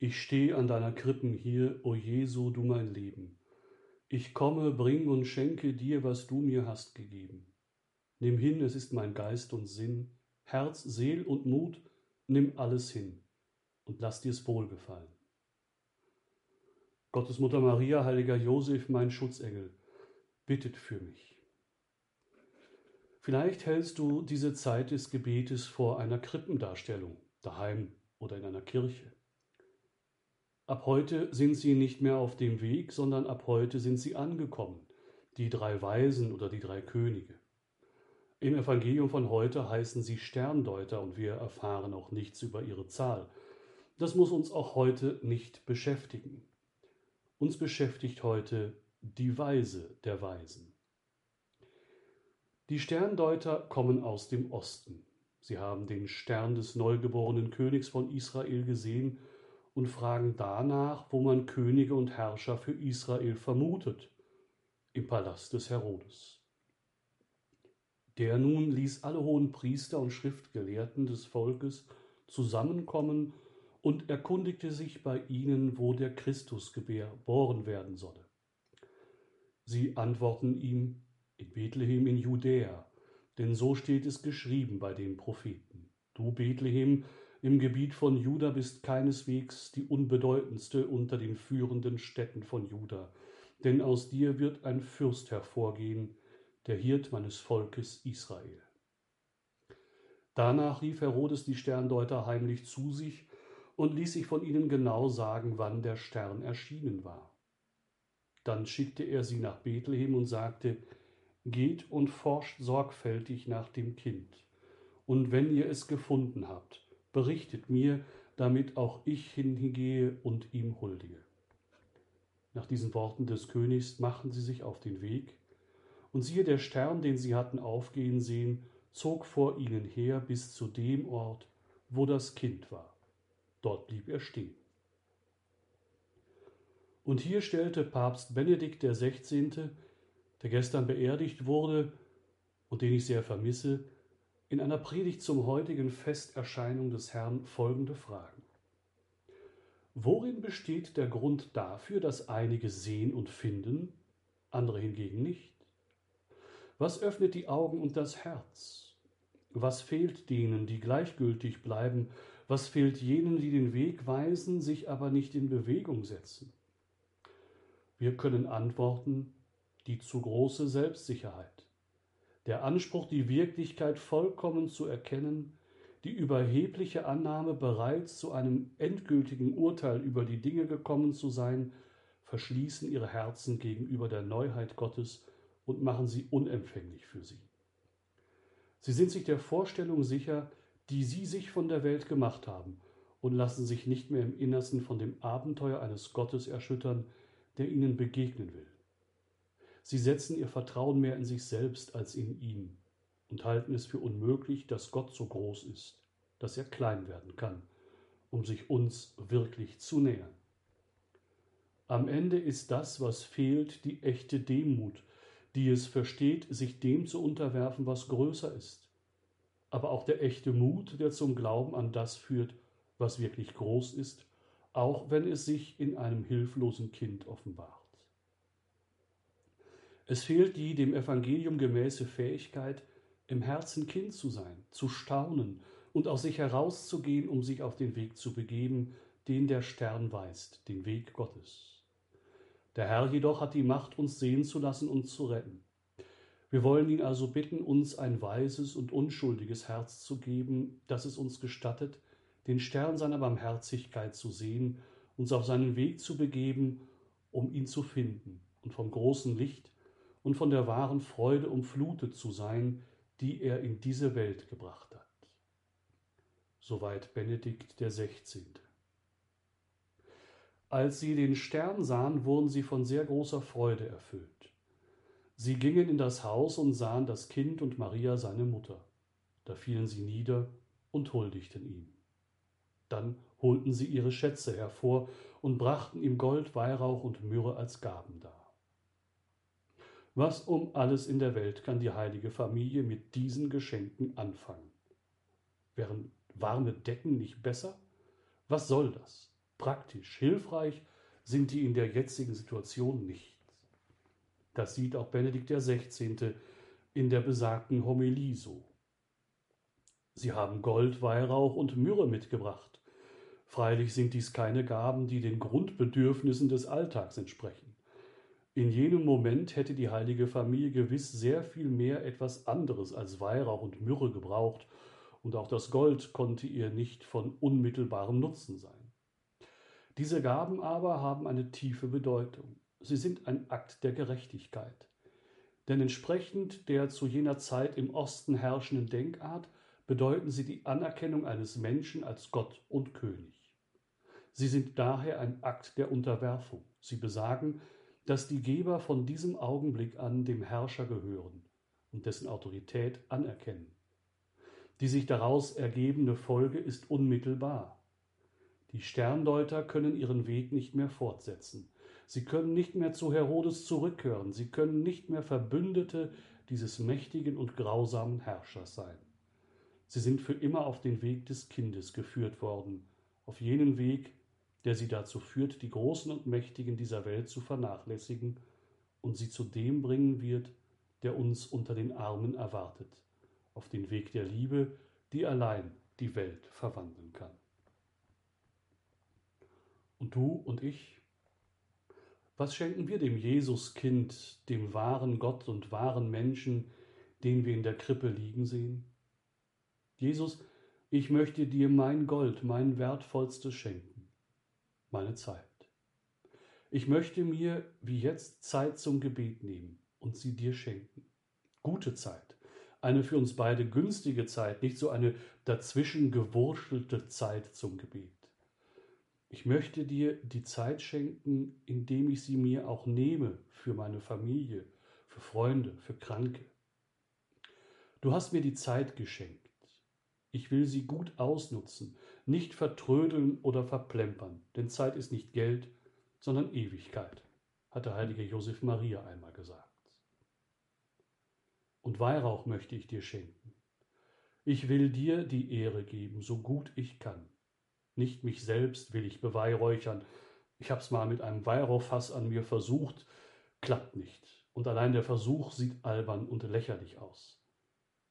Ich steh an deiner Krippen hier, o Jesu, du mein Leben. Ich komme, bring und schenke dir, was du mir hast gegeben. Nimm hin, es ist mein Geist und Sinn, Herz, Seel und Mut, nimm alles hin und lass dir's wohlgefallen. Gottes Mutter Maria, heiliger Josef, mein Schutzengel, bittet für mich. Vielleicht hältst du diese Zeit des Gebetes vor einer Krippendarstellung, daheim oder in einer Kirche. Ab heute sind sie nicht mehr auf dem Weg, sondern ab heute sind sie angekommen, die drei Weisen oder die drei Könige. Im Evangelium von heute heißen sie Sterndeuter und wir erfahren auch nichts über ihre Zahl. Das muss uns auch heute nicht beschäftigen. Uns beschäftigt heute die Weise der Weisen. Die Sterndeuter kommen aus dem Osten. Sie haben den Stern des neugeborenen Königs von Israel gesehen und fragen danach, wo man Könige und Herrscher für Israel vermutet, im Palast des Herodes. Der nun ließ alle hohen Priester und Schriftgelehrten des Volkes zusammenkommen und erkundigte sich bei ihnen, wo der Christus geboren werden solle. Sie antworten ihm, in Bethlehem in Judäa, denn so steht es geschrieben bei den Propheten. Du Bethlehem, im Gebiet von Juda bist keineswegs die unbedeutendste unter den führenden Städten von Juda, denn aus dir wird ein Fürst hervorgehen, der Hirt meines Volkes Israel. Danach rief Herodes die Sterndeuter heimlich zu sich und ließ sich von ihnen genau sagen, wann der Stern erschienen war. Dann schickte er sie nach Bethlehem und sagte, Geht und forscht sorgfältig nach dem Kind, und wenn ihr es gefunden habt, berichtet mir, damit auch ich hingehe und ihm huldige. Nach diesen Worten des Königs machten sie sich auf den Weg, und siehe, der Stern, den sie hatten aufgehen sehen, zog vor ihnen her bis zu dem Ort, wo das Kind war. Dort blieb er stehen. Und hier stellte Papst Benedikt XVI., der gestern beerdigt wurde und den ich sehr vermisse, in einer Predigt zum heutigen Festerscheinung des Herrn folgende Fragen. Worin besteht der Grund dafür, dass einige sehen und finden, andere hingegen nicht? Was öffnet die Augen und das Herz? Was fehlt denen, die gleichgültig bleiben? Was fehlt jenen, die den Weg weisen, sich aber nicht in Bewegung setzen? Wir können antworten, die zu große Selbstsicherheit der Anspruch, die Wirklichkeit vollkommen zu erkennen, die überhebliche Annahme, bereits zu einem endgültigen Urteil über die Dinge gekommen zu sein, verschließen ihre Herzen gegenüber der Neuheit Gottes und machen sie unempfänglich für sie. Sie sind sich der Vorstellung sicher, die sie sich von der Welt gemacht haben, und lassen sich nicht mehr im Innersten von dem Abenteuer eines Gottes erschüttern, der ihnen begegnen will. Sie setzen ihr Vertrauen mehr in sich selbst als in ihn und halten es für unmöglich, dass Gott so groß ist, dass er klein werden kann, um sich uns wirklich zu nähern. Am Ende ist das, was fehlt, die echte Demut, die es versteht, sich dem zu unterwerfen, was größer ist. Aber auch der echte Mut, der zum Glauben an das führt, was wirklich groß ist, auch wenn es sich in einem hilflosen Kind offenbart. Es fehlt die dem Evangelium gemäße Fähigkeit, im Herzen Kind zu sein, zu staunen und aus sich herauszugehen, um sich auf den Weg zu begeben, den der Stern weist, den Weg Gottes. Der Herr jedoch hat die Macht, uns sehen zu lassen und zu retten. Wir wollen ihn also bitten, uns ein weises und unschuldiges Herz zu geben, das es uns gestattet, den Stern seiner Barmherzigkeit zu sehen, uns auf seinen Weg zu begeben, um ihn zu finden und vom großen Licht, und von der wahren Freude umflutet zu sein, die er in diese Welt gebracht hat. Soweit Benedikt der 16. Als sie den Stern sahen, wurden sie von sehr großer Freude erfüllt. Sie gingen in das Haus und sahen das Kind und Maria seine Mutter. Da fielen sie nieder und huldigten ihm. Dann holten sie ihre Schätze hervor und brachten ihm Gold, Weihrauch und Myrrhe als Gaben dar. Was um alles in der Welt kann die heilige Familie mit diesen Geschenken anfangen? Wären warme Decken nicht besser? Was soll das? Praktisch, hilfreich sind die in der jetzigen Situation nicht. Das sieht auch Benedikt XVI. in der besagten Homilie so. Sie haben Gold, Weihrauch und Myrrhe mitgebracht. Freilich sind dies keine Gaben, die den Grundbedürfnissen des Alltags entsprechen. In jenem Moment hätte die heilige Familie gewiss sehr viel mehr etwas anderes als Weihrauch und Myrrhe gebraucht, und auch das Gold konnte ihr nicht von unmittelbarem Nutzen sein. Diese Gaben aber haben eine tiefe Bedeutung. Sie sind ein Akt der Gerechtigkeit. Denn entsprechend der zu jener Zeit im Osten herrschenden Denkart bedeuten sie die Anerkennung eines Menschen als Gott und König. Sie sind daher ein Akt der Unterwerfung. Sie besagen, dass die Geber von diesem Augenblick an dem Herrscher gehören und dessen Autorität anerkennen. Die sich daraus ergebende Folge ist unmittelbar. Die Sterndeuter können ihren Weg nicht mehr fortsetzen. Sie können nicht mehr zu Herodes zurückkehren. Sie können nicht mehr Verbündete dieses mächtigen und grausamen Herrschers sein. Sie sind für immer auf den Weg des Kindes geführt worden, auf jenen Weg, der sie dazu führt, die Großen und Mächtigen dieser Welt zu vernachlässigen und sie zu dem bringen wird, der uns unter den Armen erwartet, auf den Weg der Liebe, die allein die Welt verwandeln kann. Und du und ich, was schenken wir dem Jesuskind, dem wahren Gott und wahren Menschen, den wir in der Krippe liegen sehen? Jesus, ich möchte dir mein Gold, mein wertvollstes schenken meine Zeit. Ich möchte mir wie jetzt Zeit zum Gebet nehmen und sie dir schenken. Gute Zeit, eine für uns beide günstige Zeit, nicht so eine dazwischen gewurschelte Zeit zum Gebet. Ich möchte dir die Zeit schenken, indem ich sie mir auch nehme für meine Familie, für Freunde, für Kranke. Du hast mir die Zeit geschenkt. Ich will sie gut ausnutzen, nicht vertrödeln oder verplempern, denn Zeit ist nicht Geld, sondern Ewigkeit, hat der heilige Josef Maria einmal gesagt. Und Weihrauch möchte ich dir schenken. Ich will dir die Ehre geben, so gut ich kann. Nicht mich selbst will ich beweihräuchern. Ich hab's mal mit einem Weihrauchfass an mir versucht, klappt nicht. Und allein der Versuch sieht albern und lächerlich aus.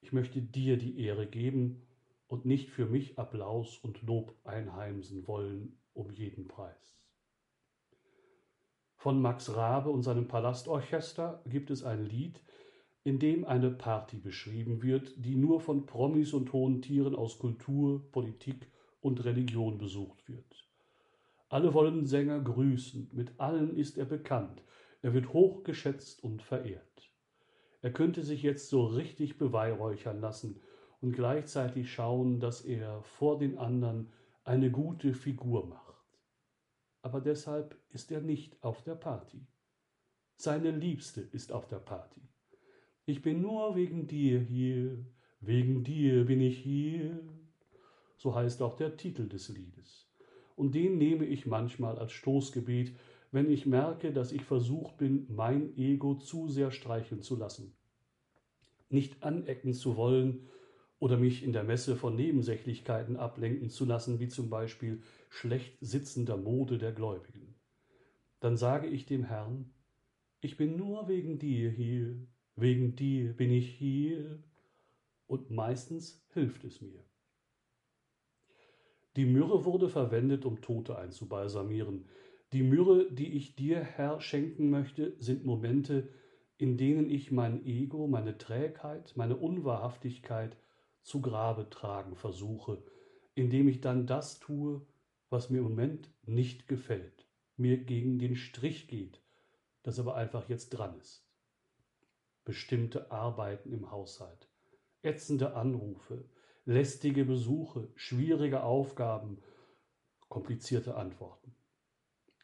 Ich möchte dir die Ehre geben, und nicht für mich Applaus und Lob einheimsen wollen um jeden Preis. Von Max Rabe und seinem Palastorchester gibt es ein Lied, in dem eine Party beschrieben wird, die nur von Promis und hohen Tieren aus Kultur, Politik und Religion besucht wird. Alle wollen Sänger grüßen, mit allen ist er bekannt, er wird hochgeschätzt und verehrt. Er könnte sich jetzt so richtig beweihräuchern lassen, und gleichzeitig schauen, dass er vor den anderen eine gute Figur macht. Aber deshalb ist er nicht auf der Party. Seine Liebste ist auf der Party. Ich bin nur wegen dir hier, wegen dir bin ich hier. So heißt auch der Titel des Liedes. Und den nehme ich manchmal als Stoßgebet, wenn ich merke, dass ich versucht bin, mein Ego zu sehr streicheln zu lassen. Nicht anecken zu wollen, oder mich in der Messe von Nebensächlichkeiten ablenken zu lassen, wie zum Beispiel schlecht sitzender Mode der Gläubigen. Dann sage ich dem Herrn, ich bin nur wegen dir hier, wegen dir bin ich hier, und meistens hilft es mir. Die Myrrhe wurde verwendet, um Tote einzubalsamieren. Die Myrrhe, die ich dir, Herr, schenken möchte, sind Momente, in denen ich mein Ego, meine Trägheit, meine Unwahrhaftigkeit zu Grabe tragen versuche, indem ich dann das tue, was mir im Moment nicht gefällt, mir gegen den Strich geht, das aber einfach jetzt dran ist. Bestimmte Arbeiten im Haushalt, ätzende Anrufe, lästige Besuche, schwierige Aufgaben, komplizierte Antworten.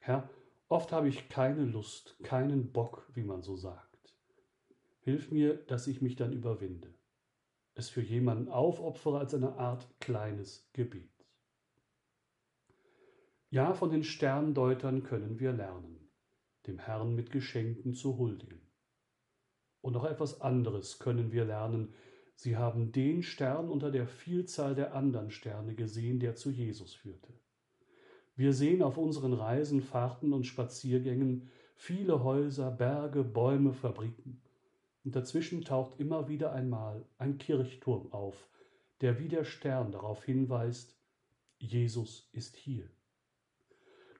Herr, oft habe ich keine Lust, keinen Bock, wie man so sagt. Hilf mir, dass ich mich dann überwinde, es für jemanden aufopfere als eine Art kleines Gebet. Ja, von den Sterndeutern können wir lernen, dem Herrn mit Geschenken zu huldigen. Und noch etwas anderes können wir lernen. Sie haben den Stern unter der Vielzahl der anderen Sterne gesehen, der zu Jesus führte. Wir sehen auf unseren Reisen, Fahrten und Spaziergängen viele Häuser, Berge, Bäume, Fabriken. Und dazwischen taucht immer wieder einmal ein Kirchturm auf, der wie der Stern darauf hinweist, Jesus ist hier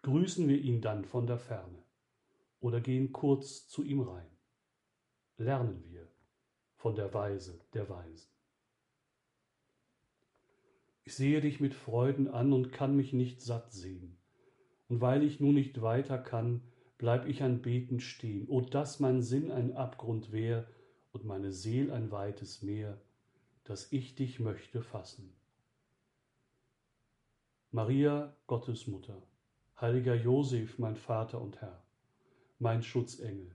grüßen wir ihn dann von der Ferne oder gehen kurz zu ihm rein. Lernen wir von der Weise der Weisen. Ich sehe dich mit Freuden an und kann mich nicht satt sehen. Und weil ich nun nicht weiter kann, bleib ich an Beten stehen. O, dass mein Sinn ein Abgrund wär und meine Seel ein weites Meer, dass ich dich möchte fassen. Maria, Gottes Mutter, Heiliger Josef, mein Vater und Herr, mein Schutzengel,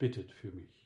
bittet für mich.